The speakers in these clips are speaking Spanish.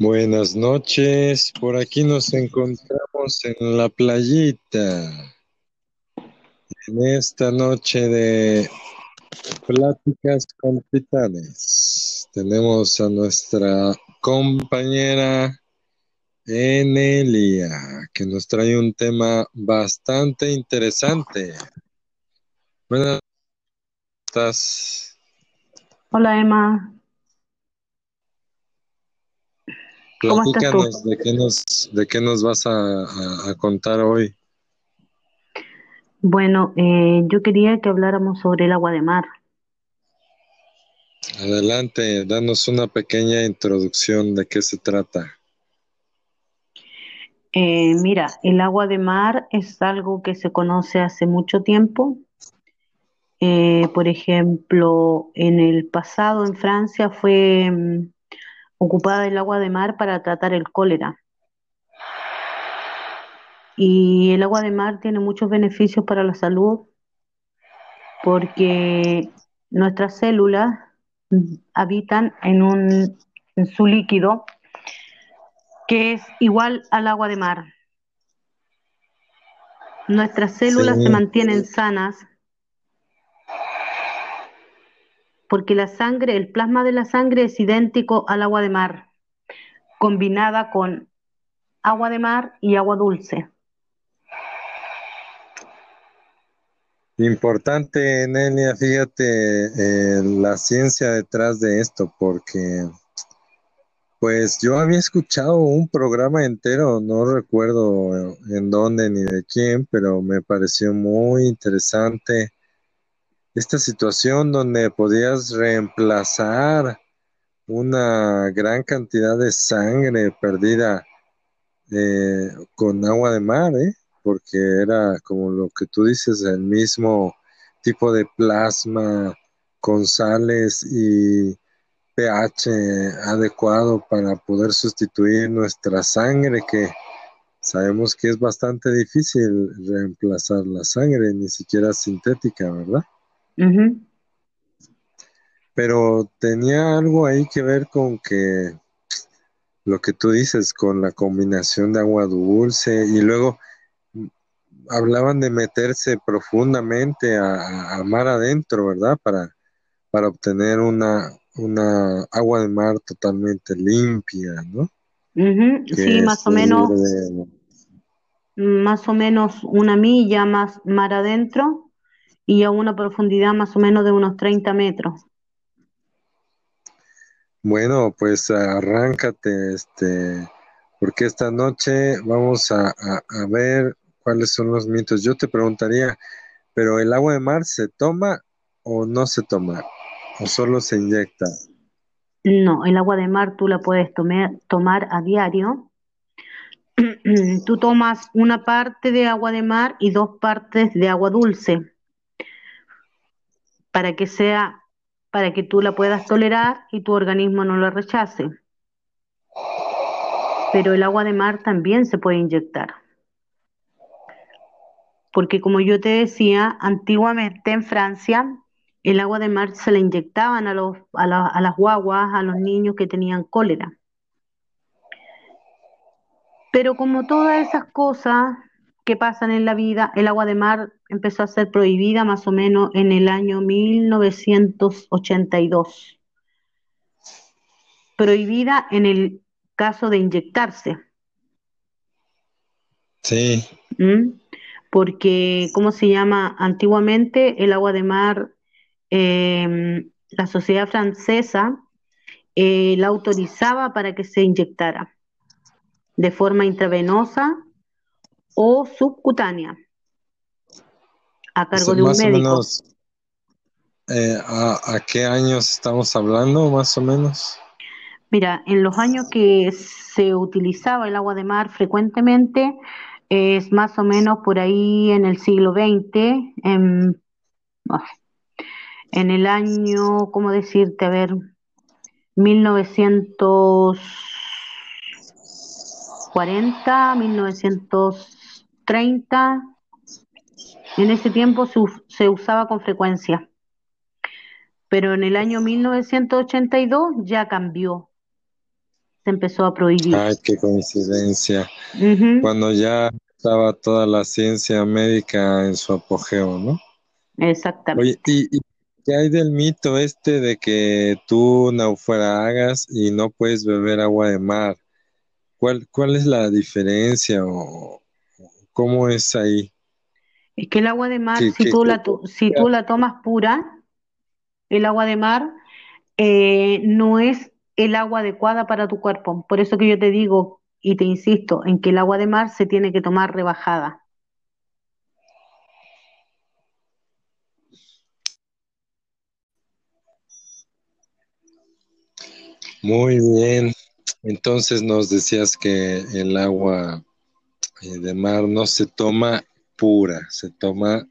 Buenas noches, por aquí nos encontramos en la playita. En esta noche de pláticas con titanes, tenemos a nuestra compañera Enelia, que nos trae un tema bastante interesante. Buenas estás? Hola Emma, ¿cómo estás tú? Platícanos de qué nos, de qué nos vas a, a- a contar hoy. Bueno, eh, yo quería que habláramos sobre el agua de mar. Adelante, danos una pequeña introducción de qué se trata. Eh, mira, el agua de mar es algo que se conoce hace mucho tiempo. Eh, por ejemplo, en el pasado en Francia fue ocupada el agua de mar para tratar el cólera. Y el agua de mar tiene muchos beneficios para la salud porque nuestras células habitan en un, en su líquido que es igual al agua de mar. Nuestras células se mantienen sanas porque la sangre, el plasma de la sangre es idéntico al agua de mar, combinada con agua de mar y agua dulce. importante, Nelia, fíjate eh, la ciencia detrás de esto, porque pues yo había escuchado un programa entero, no recuerdo en dónde ni de quién, pero me pareció muy interesante esta situación donde podías reemplazar una gran cantidad de sangre perdida eh, con agua de mar, ¿eh? Porque era como lo que tú dices, el mismo tipo de plasma con sales y pH adecuado para poder sustituir nuestra sangre, que sabemos que es bastante difícil reemplazar la sangre, ni siquiera sintética, ¿verdad? Ujú. Pero tenía algo ahí que ver con que lo que tú dices, con la combinación de agua dulce y luego hablaban de meterse profundamente a, mar adentro, ¿verdad? Para, para obtener una, una agua de mar totalmente limpia, ¿no? Ujú. Sí, más o menos, más o menos una milla más mar adentro y a una profundidad más o menos de unos 30 metros. Bueno, pues arráncate, este, porque esta noche vamos a, a- a ver cuáles son los mitos. Yo te preguntaría, ¿pero el agua de mar se toma o no se toma? ¿O solo se inyecta? No, el agua de mar tú la puedes tomar, tomar a diario. Tú tomas una parte de agua de mar y dos partes de agua dulce para que sea, para que tú la puedas tolerar y tu organismo no la rechace. Pero el agua de mar también se puede inyectar, porque como yo te decía, antiguamente en Francia el agua de mar se la inyectaban a los, a a las guaguas, a los niños que tenían cólera. Pero como todas esas cosas que pasan en la vida, el agua de mar empezó a ser prohibida más o menos en el año 1982. Prohibida en el caso de inyectarse, Sí, ¿m? Porque, ¿cómo se llama? Antiguamente el agua de mar, eh, la sociedad francesa eh, la autorizaba para que se inyectara de forma intravenosa o subcutánea a cargo de un más o médico. menos, eh, ¿a, a qué años estamos hablando, más o menos? Mira, en los años que se utilizaba el agua de mar frecuentemente, es más o menos por ahí en el siglo XX, en, ah, en el año, ¿cómo decirte? A ver, 1940, 1930, en ese tiempo se, se usaba con frecuencia, pero en el año 1982 ya cambió. Se empezó a prohibir. Ay, qué coincidencia. Cuando ya estaba toda la ciencia médica en su apogeo, ¿no? Exactamente. Oye, ¿y, qué hay del mito este de que tú naufragas y no puedes beber agua de mar? ¿Cuál, cuál es la diferencia o cómo es ahí? Es que el agua de mar, si, tú, la, si tú la tomas pura, el agua de mar eh, no es el agua adecuada para tu cuerpo. Por eso que yo te digo y te insisto en que el agua de mar se tiene que tomar rebajada. Muy bien. Entonces nos decías que el agua de mar no se toma pura, se toma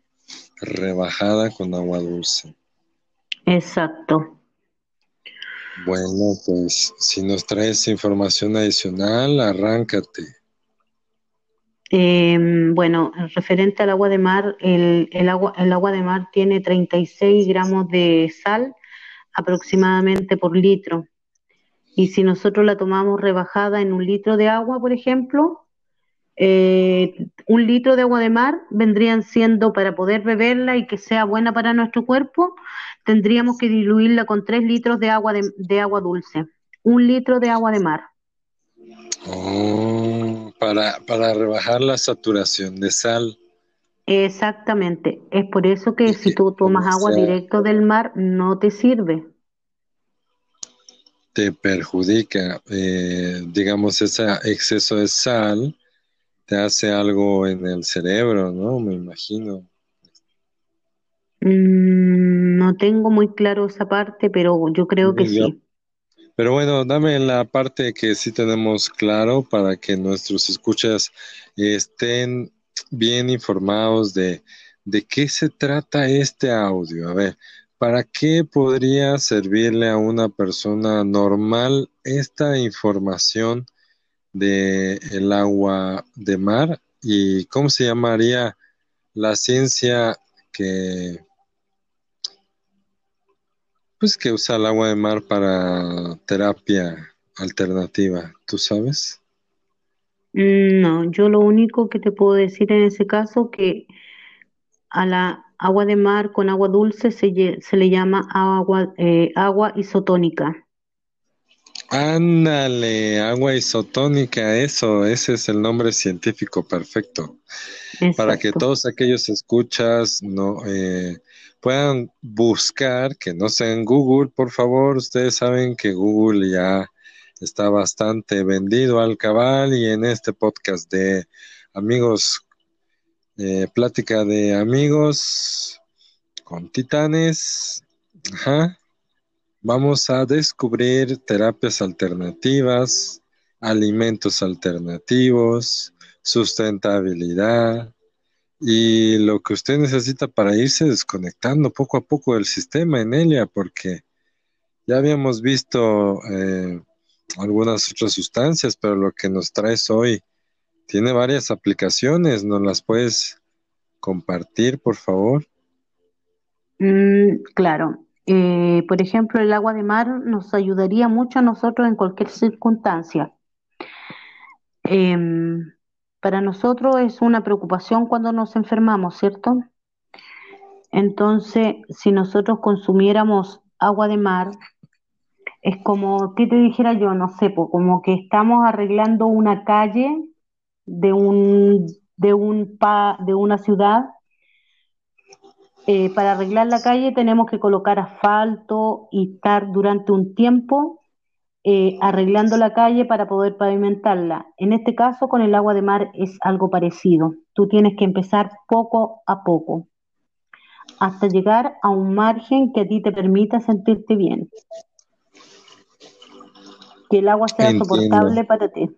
rebajada con agua dulce. Exacto. Bueno, pues si nos traes información adicional, arráncate. Em, bueno, referente al agua de mar, el, el, agua, el agua de mar tiene 36 gramos de sal aproximadamente por litro. Y si nosotros la tomamos rebajada en un litro de agua, por ejemplo, eh, un litro de agua de mar vendrían siendo, para poder beberla y que sea buena para nuestro cuerpo, tendríamos que diluirla con tres litros de agua, de, agua dulce. Un litro de agua de mar. Oh, para, para rebajar la saturación de sal. Exactamente. Es por eso que si tú tomas agua directo del mar, no te sirve. Te perjudica, eh, digamos, ese exceso de sal te hace algo en el cerebro, ¿no? Me imagino. Mm, no tengo muy claro esa parte, pero yo creo que sí. Pero bueno, dame la parte que sí tenemos claro para que nuestros escuchas estén bien informados de, de qué se trata este audio. A ver, ¿para qué podría servirle a una persona normal esta información? De el agua de mar y cómo se llamaría la ciencia que pues que usa el agua de mar para terapia alternativa, ¿tú sabes? Mm, no, yo lo único que te puedo decir en ese caso que a la agua de mar con agua dulce se, se le llama agua, eh, agua isotónica. Ándale, agua isotónica, eso, ese es el nombre científico perfecto. Para que todos aquellos escuchas no eh, puedan buscar, que no sea en Google, por favor, ustedes saben que Google ya está bastante vendido al cabal y en este podcast de amigos, eh, plática de amigos con titanes, ajá, Vamos a descubrir terapias alternativas, alimentos alternativos, sustentabilidad y lo que usted necesita para irse desconectando poco a poco del sistema en ella, porque ya habíamos visto eh, algunas otras sustancias, pero lo que nos traes hoy tiene varias aplicaciones. ¿Nos las puedes compartir, por favor? Mm, claro. Eh, por ejemplo, el agua de mar nos ayudaría mucho a nosotros en cualquier circunstancia. Em, para nosotros es una preocupación cuando nos enfermamos, ¿cierto? Entonces, si nosotros consumiéramos agua de mar, es como, ¿qué te dijera yo? No sé, como que estamos arreglando una calle de un, de un de una ciudad eh, para arreglar la calle tenemos que colocar asfalto y estar durante un tiempo eh, arreglando la calle para poder pavimentarla. En este caso, con el agua de mar es algo parecido. Tú tienes que empezar poco a poco hasta llegar a un margen que a ti te permita sentirte bien. Que el agua sea soportable para ti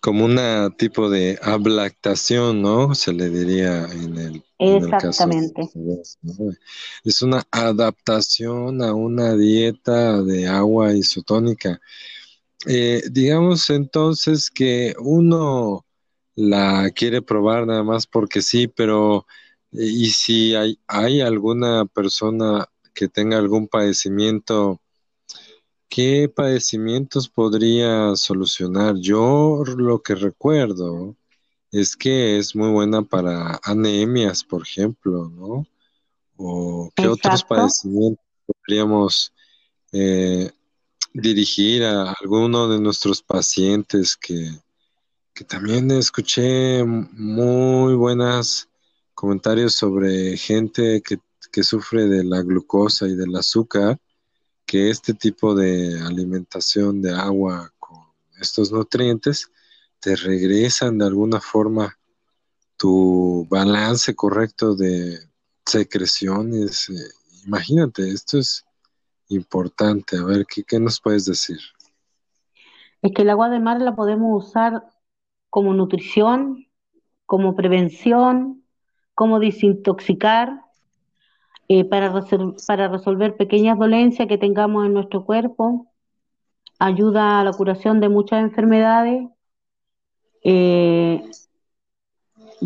como una tipo de ablactación, ¿no? Se le diría en el, Exactamente. Es una adaptación a una dieta de agua isotónica. Eh, digamos entonces que uno la quiere probar nada más porque sí, pero eh, y si hay, hay alguna persona que tenga algún padecimiento ¿qué padecimientos podría solucionar? Yo lo que recuerdo es que es muy buena para anemias, por ejemplo, ¿no? ¿O qué otros padecimientos podríamos eh, dirigir a alguno de nuestros pacientes que, que también escuché muy buenos comentarios sobre gente que, que sufre de la glucosa y del azúcar, que este tipo de alimentación de agua con estos nutrientes te regresan de alguna forma tu balance correcto de secreciones. Eh, imagínate, esto es importante. A ver, ¿qué, ¿qué nos puedes decir? Es que el agua de mar la podemos usar como nutrición, como prevención, como desintoxicar, eh, para, para resolver pequeñas dolencias que tengamos en nuestro cuerpo, ayuda a la curación de muchas enfermedades. Eh,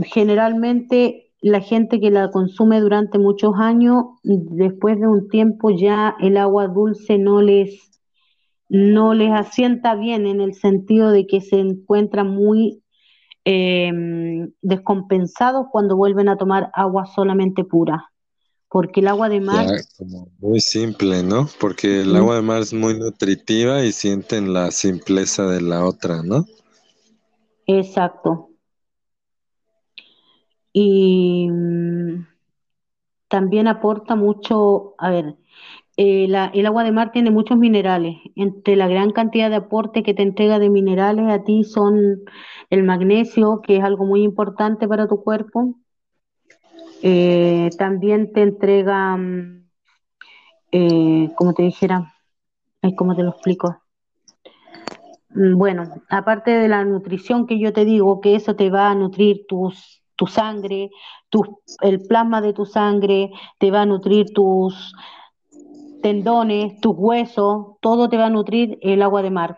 generalmente la gente que la consume durante muchos años, después de un tiempo ya el agua dulce no les, no les asienta bien en el sentido de que se encuentran muy eh, descompensados cuando vuelven a tomar agua solamente pura. Porque el agua de mar... muy simple, ¿no? Porque el agua de mar es muy nutritiva y sienten la simpleza de la otra, ¿no? Exacto. Y mm, también aporta mucho, a ver, eh, el agua de mar tiene muchos minerales. Entre la gran cantidad de aporte que te entrega de minerales a ti son el magnesio, que es algo muy importante para tu cuerpo. Eh, también te entrega, mm, eh, como te dijera, ¿cómo te lo explico? Mm, bueno, aparte de la nutrición que yo te digo, que eso te va a nutrir tus tu sangre, el plasma de tu sangre, te va a nutrir tus tendones, tus huesos, todo te va a nutrir el agua de mar.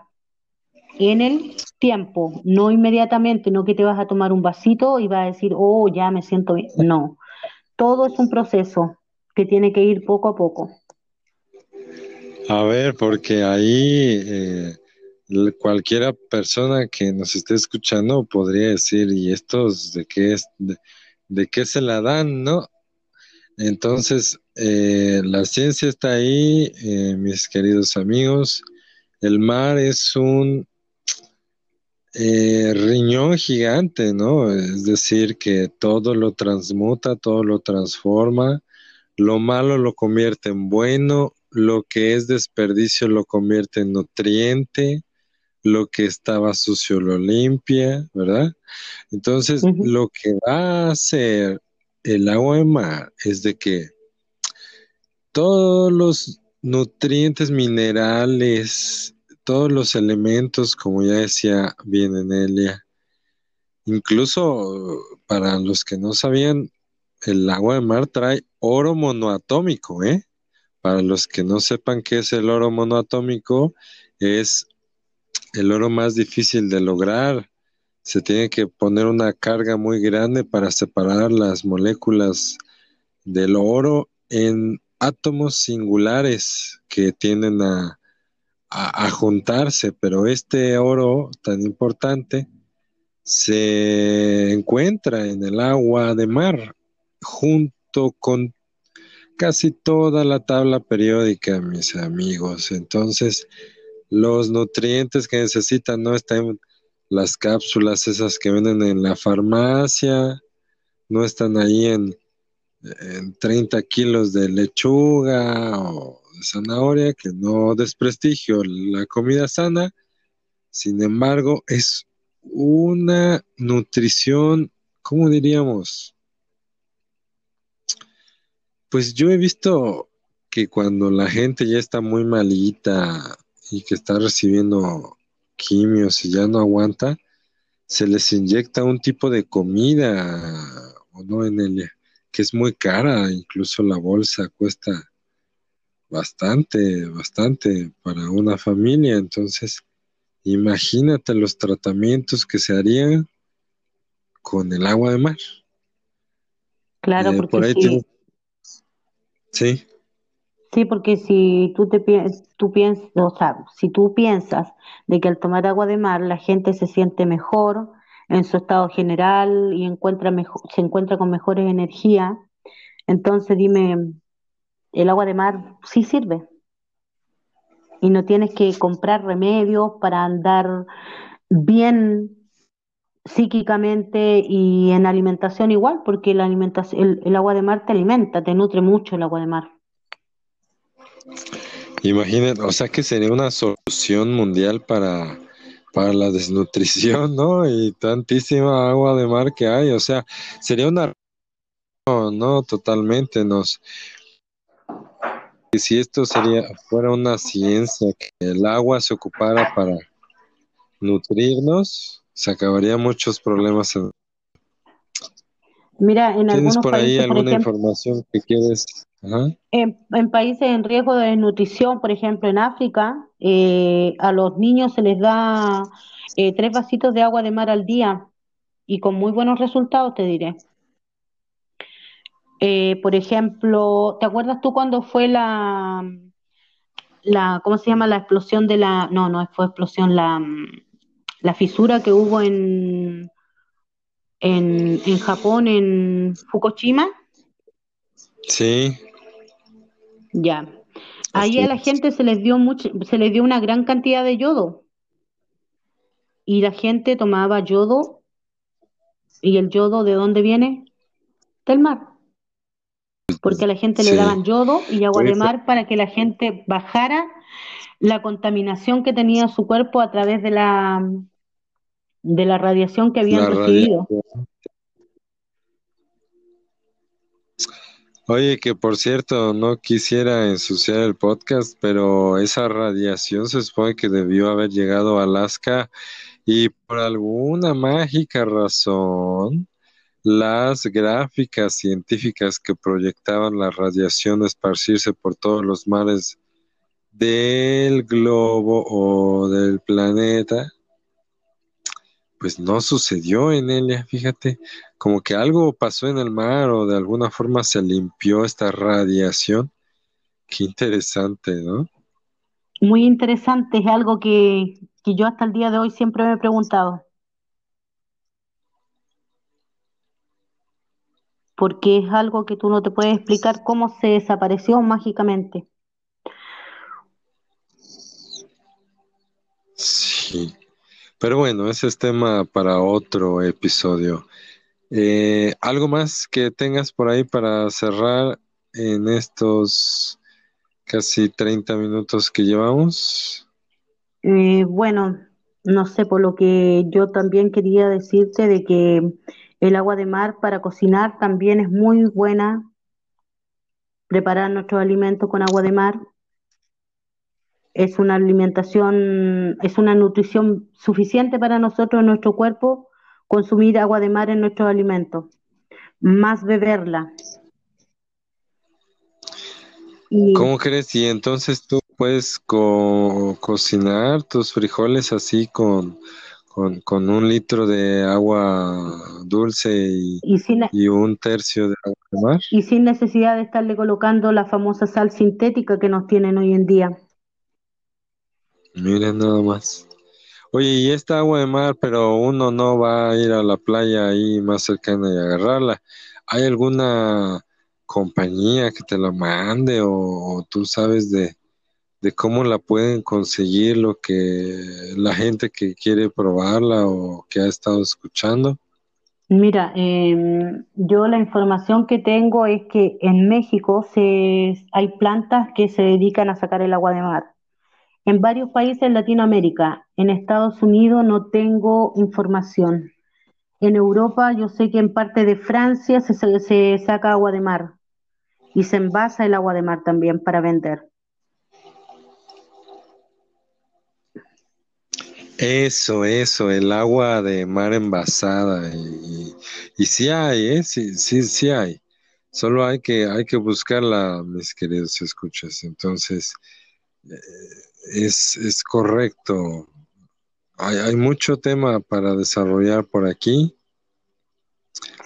En el tiempo, no inmediatamente, no que te vas a tomar un vasito y vas a decir, oh, ya me siento bien. No, todo es un proceso que tiene que ir poco a poco. A ver, porque ahí eh, cualquiera persona que nos esté escuchando podría decir, ¿y estos de qué, es, de, qué se la dan, no? Entonces, eh, la ciencia está ahí, eh, mis queridos amigos. El mar es un eh, riñón gigante, ¿no? Es decir, que todo lo transmuta, todo lo transforma, lo malo lo convierte en bueno, lo que es desperdicio lo convierte en nutriente, lo que estaba sucio lo limpia, ¿verdad? Entonces, lo que va a hacer el agua de mar es de que todos los nutrientes minerales, todos los elementos, como ya decía bien Enelia, incluso para los que no sabían, el agua de mar trae oro monoatómico, ¿eh? Para los que no sepan qué es el oro monoatómico, es el oro más difícil de lograr. Se tiene que poner una carga muy grande para separar las moléculas del oro en átomos singulares que tienden a, juntarse, pero este oro tan importante se encuentra en el agua de mar junto con casi toda la tabla periódica, mis amigos. Entonces, los nutrientes que necesitan no están las cápsulas esas que venden en la farmacia, no están ahí en, en 30 kilos de lechuga o zanahoria, que no desprestigio la comida sana, sin embargo es una nutrición, ¿cómo diríamos? Pues yo he visto que cuando la gente ya está muy malita, y que está recibiendo quimios y ya no aguanta, se les inyecta un tipo de comida, o no, en el que es muy cara, incluso la bolsa cuesta bastante, bastante para una familia, entonces imagínate los tratamientos que se harían con el agua de mar. Claro, eh, porque sí. sí. Sí, porque si tú te tú piensas, o sea, si tú piensas de que al tomar agua de mar la gente se siente mejor en su estado general y encuentra mejor, se encuentra con mejores energías, entonces dime, el agua de mar sí sirve y no tienes que comprar remedios para andar bien psíquicamente y en alimentación igual, porque la alimentación, el agua de mar te alimenta, te nutre mucho el agua de mar. Imagínate, o sea que sería una solución mundial para, para la desnutrición, ¿no? Y tantísima agua de mar que hay, o sea, sería una... No, no, totalmente, nos... Si esto sería, fuera una ciencia, que el agua se ocupara para nutrirnos, se acabaría muchos problemas. Mira, en ¿Tienes por ahí por alguna ejemplo, información que quieres? Ajá. En, en países en riesgo de desnutrición, por ejemplo en África, eh, a los niños se les da eh, tres vasitos de agua de mar al día y con muy buenos resultados, te diré. Eh, por ejemplo, ¿te acuerdas tú cuando fue la, la, ¿cómo se llama? La explosión de la, no, no fue explosión, la, la fisura que hubo en, en, en Japón, en Fukushima. Sí, Ya. Ahí a la gente se les dio mucho, se les dio una gran cantidad de yodo y la gente tomaba yodo y el yodo ¿de dónde viene? Del mar, porque a la gente le daban yodo y agua de mar para que la gente bajara la contaminación que tenía su cuerpo a través de la de la radiación que habían la recibido. radiación. Oye, que por cierto, no quisiera ensuciar el podcast, pero esa radiación se supone que debió haber llegado a Alaska y por alguna mágica razón, las gráficas científicas que proyectaban la radiación esparcirse por todos los mares del globo o del planeta, pues no sucedió en ella, fíjate, como que algo pasó en el mar o de alguna forma se limpió esta radiación. Qué interesante, ¿no? Muy interesante, es algo que, que yo hasta el día de hoy siempre me he preguntado, porque es algo que tú no te puedes explicar cómo se desapareció mágicamente. Sí. Pero bueno, ese es tema para otro episodio. Eh, ¿algo más que tengas por ahí para cerrar en estos casi 30 minutos que llevamos? Eh, bueno, no sé, por lo que yo también quería decirte de que el agua de mar para cocinar también es muy buena, preparar nuestros alimentos con agua de mar es una alimentación, es una nutrición suficiente para nosotros en nuestro cuerpo consumir agua de mar en nuestros alimentos, más beberla. ¿Cómo crees? Y entonces tú puedes co- cocinar tus frijoles así con, con, con un litro de agua dulce y, y sin, y un tercio de agua de mar. y sin necesidad de estarle colocando la famosa sal sintética que nos tienen hoy en día. Miren nada más. Oye, y esta agua de mar, pero uno no va a ir a la playa ahí más cercana y agarrarla. ¿Hay alguna compañía que te la mande o, o tú sabes de, de cómo la pueden conseguir lo que la gente que quiere probarla o que ha estado escuchando? Mira, em, yo la información que tengo es que en México se, hay plantas que se dedican a sacar el agua de mar. En varios países en Latinoamérica, en Estados Unidos no tengo información. En Europa yo sé que en parte de Francia se, se- se saca agua de mar y se envasa el agua de mar también para vender. Eso, eso, el agua de mar envasada. Y, y sí hay, ¿eh? Sí, sí, sí hay. Solo hay que, hay que buscarla, mis queridos escuchas. Entonces, eh, es, es correcto. Hay, hay mucho tema para desarrollar por aquí.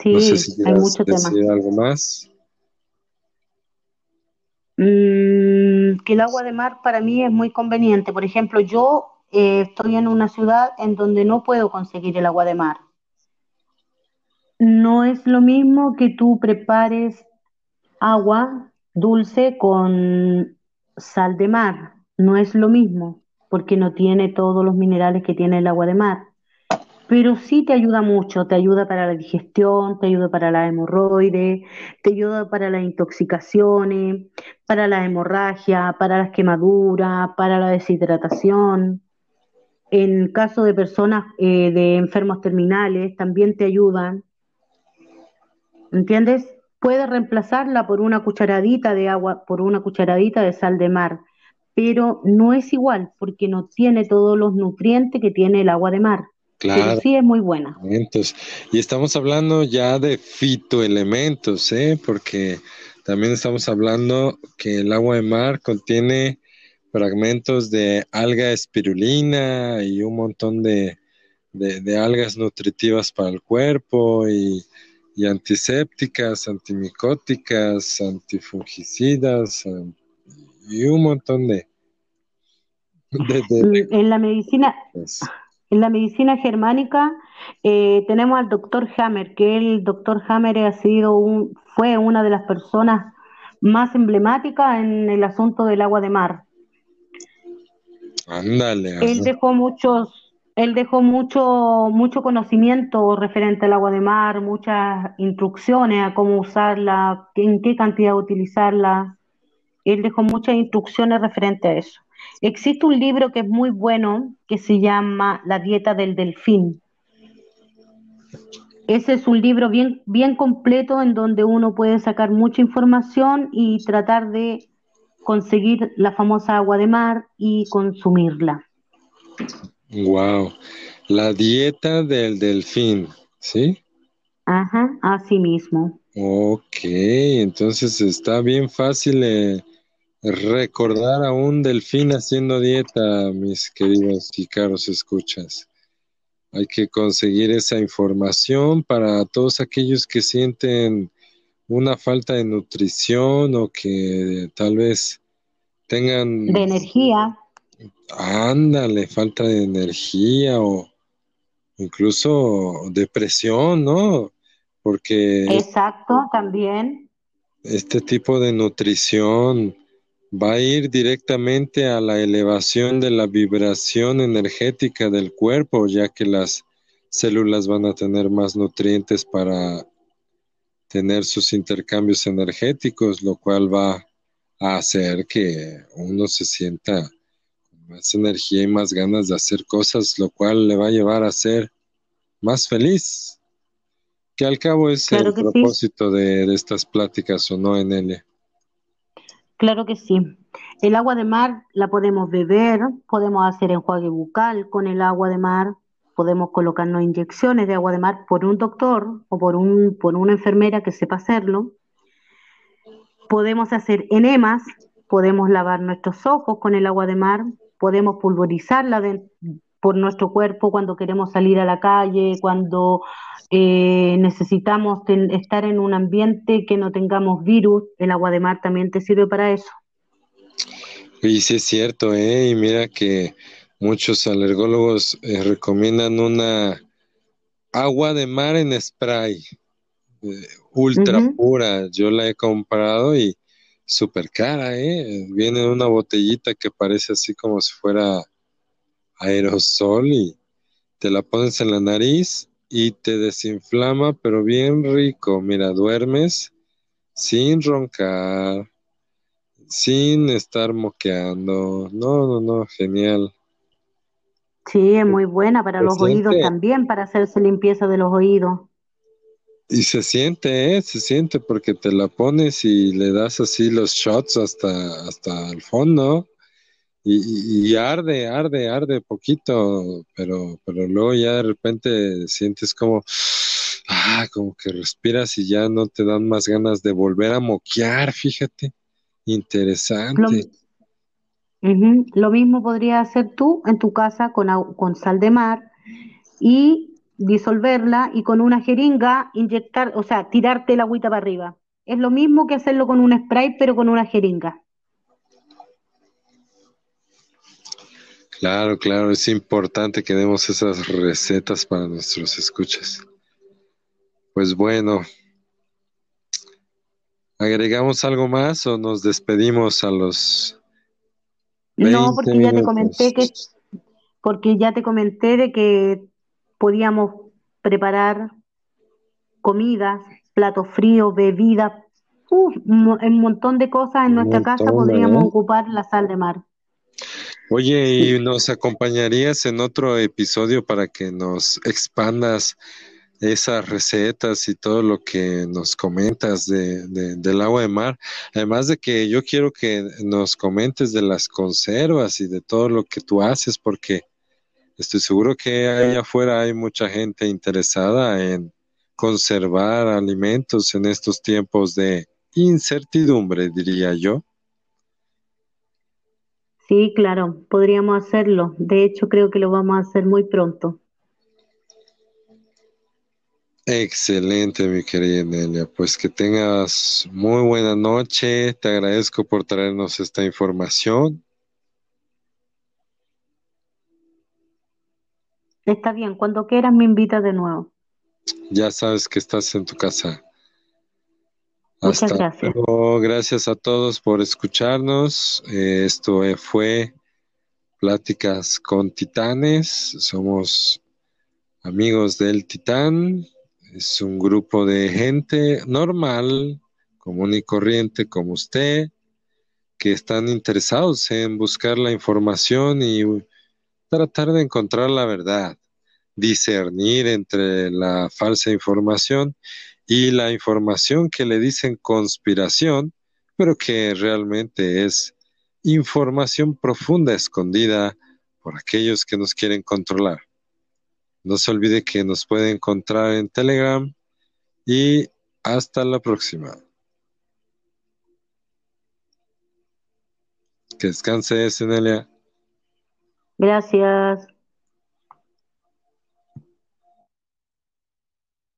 No sé si Sí, hay mucho tema. decir algo más. Mm, que el agua de mar para mí es muy conveniente. Por ejemplo, yo eh, estoy en una ciudad en donde no puedo conseguir el agua de mar. No es lo mismo que tú prepares agua dulce con sal de mar. No es lo mismo porque no tiene todos los minerales que tiene el agua de mar. Pero sí te ayuda mucho, te ayuda para la digestión, te ayuda para la hemorroide, te ayuda para las intoxicaciones, para la hemorragia, para las quemaduras, para la deshidratación. En caso de personas eh, de enfermos terminales, también te ayudan. ¿Entiendes? Puedes reemplazarla por una cucharadita de agua, por una cucharadita de sal de mar, pero no es igual porque no tiene todos los nutrientes que tiene el agua de mar. Claro. Pero sí es muy buena. Y estamos hablando ya de fitoelementos, ¿eh? Porque también estamos hablando que el agua de mar contiene fragmentos de alga espirulina y un montón de, algas nutritivas para el cuerpo y, antisépticas, antimicóticas, antifungicidas y un montón de... en la medicina... En la medicina germánica eh, tenemos al doctor Hammer, que el doctor Hammer ha sido un, fue una de las personas más emblemáticas en el asunto del agua de mar. Ándale. Él dejó muchos, él dejó mucho, mucho conocimiento referente al agua de mar, muchas instrucciones a cómo usarla, en qué cantidad utilizarla. Él dejó muchas instrucciones referente a eso. Existe un libro que es muy bueno que se llama La dieta del delfín. Ese es un libro bien, bien completo en donde uno puede sacar mucha información y tratar de conseguir la famosa agua de mar y consumirla. Wow, la dieta del delfín, ¿sí? Ajá, así mismo. Ok, entonces está bien fácil eh, recordar a un delfín haciendo dieta, mis queridos y caros escuchas. Hay que conseguir esa información para todos aquellos que sienten una falta de nutrición o que tal vez tengan... De energía. Ándale, falta de energía o incluso depresión, ¿no? Porque... Exacto, también. Este tipo de nutrición va a ir directamente a la elevación de la vibración energética del cuerpo, ya que las células van a tener más nutrientes para tener sus intercambios energéticos, lo cual va a hacer que uno se sienta con más energía y más ganas de hacer cosas, lo cual le va a llevar a ser más feliz, que al cabo es el propósito de, de, estas pláticas, ¿o no, Enelia? Claro que sí. El agua de mar la podemos beber, podemos hacer enjuague bucal con el agua de mar, podemos colocarnos inyecciones de agua de mar por un doctor o por, un, por una enfermera que sepa hacerlo. Podemos hacer enemas, podemos lavar nuestros ojos con el agua de mar, podemos pulverizarla por nuestro cuerpo cuando queremos salir a la calle, cuando eh, necesitamos estar en un ambiente que no tengamos virus, el agua de mar también te sirve para eso. Y sí es cierto, ¿eh? Y mira que muchos alergólogos eh, recomiendan una agua de mar en spray, eh, ultra pura. Yo la he comprado y súper cara, ¿eh? Viene en una botellita que parece así como si fuera aerosol y te la pones en la nariz y te desinflama, pero bien rico. Mira, duermes sin roncar, sin estar moqueando. No, no, no, genial. Sí, es muy buena para los oídos también, para hacerse limpieza de los oídos. Y se siente, ¿eh? Se siente porque te la pones y le das así los shots hasta, hasta el fondo y, arde, arde, arde poquito, pero, pero luego ya de repente sientes como, ah, como que respiras y ya no te dan más ganas de volver a moquear, fíjate, interesante. Lo, mismo podría hacer tú en tu casa con, con sal de mar y disolverla y con una jeringa inyectar, o sea, tirarte la agüita para arriba. Es lo mismo que hacerlo con un spray, pero con una jeringa. Claro, claro, es importante que demos esas recetas para nuestros escuchas. Pues bueno, ¿agregamos algo más o nos despedimos a los No, porque ya te comenté que porque ya te comenté de que podíamos preparar comidas, platos fríos, bebidas, un montón de cosas en nuestra casa. podríamos ocupar la sal de mar. Oye, ¿y nos acompañarías en otro episodio para que nos expandas esas recetas y todo lo que nos comentas de, del agua de mar? Además de que yo quiero que nos comentes de las conservas y de todo lo que tú haces, porque estoy seguro que allá afuera hay mucha gente interesada en conservar alimentos en estos tiempos de incertidumbre, diría yo. Sí, claro, podríamos hacerlo. De hecho, creo que lo vamos a hacer muy pronto. Excelente, mi querida Nelia. Pues que tengas muy buena noche. Te agradezco por traernos esta información. Está bien, cuando quieras me invitas de nuevo. Ya sabes que estás en tu casa. Muchas gracias. Gracias a todos por escucharnos. Eh, esto fue Pláticas con Titanes. Somos amigos del Titán. Es un grupo de gente normal, común y corriente como usted, que están interesados en buscar la información y tratar de encontrar la verdad, discernir entre la falsa información y la información que le dicen conspiración, pero que realmente es información profunda escondida por aquellos que nos quieren controlar. No se olvide que nos puede encontrar en Telegram y hasta la próxima. Que descanse, Senelia. Gracias.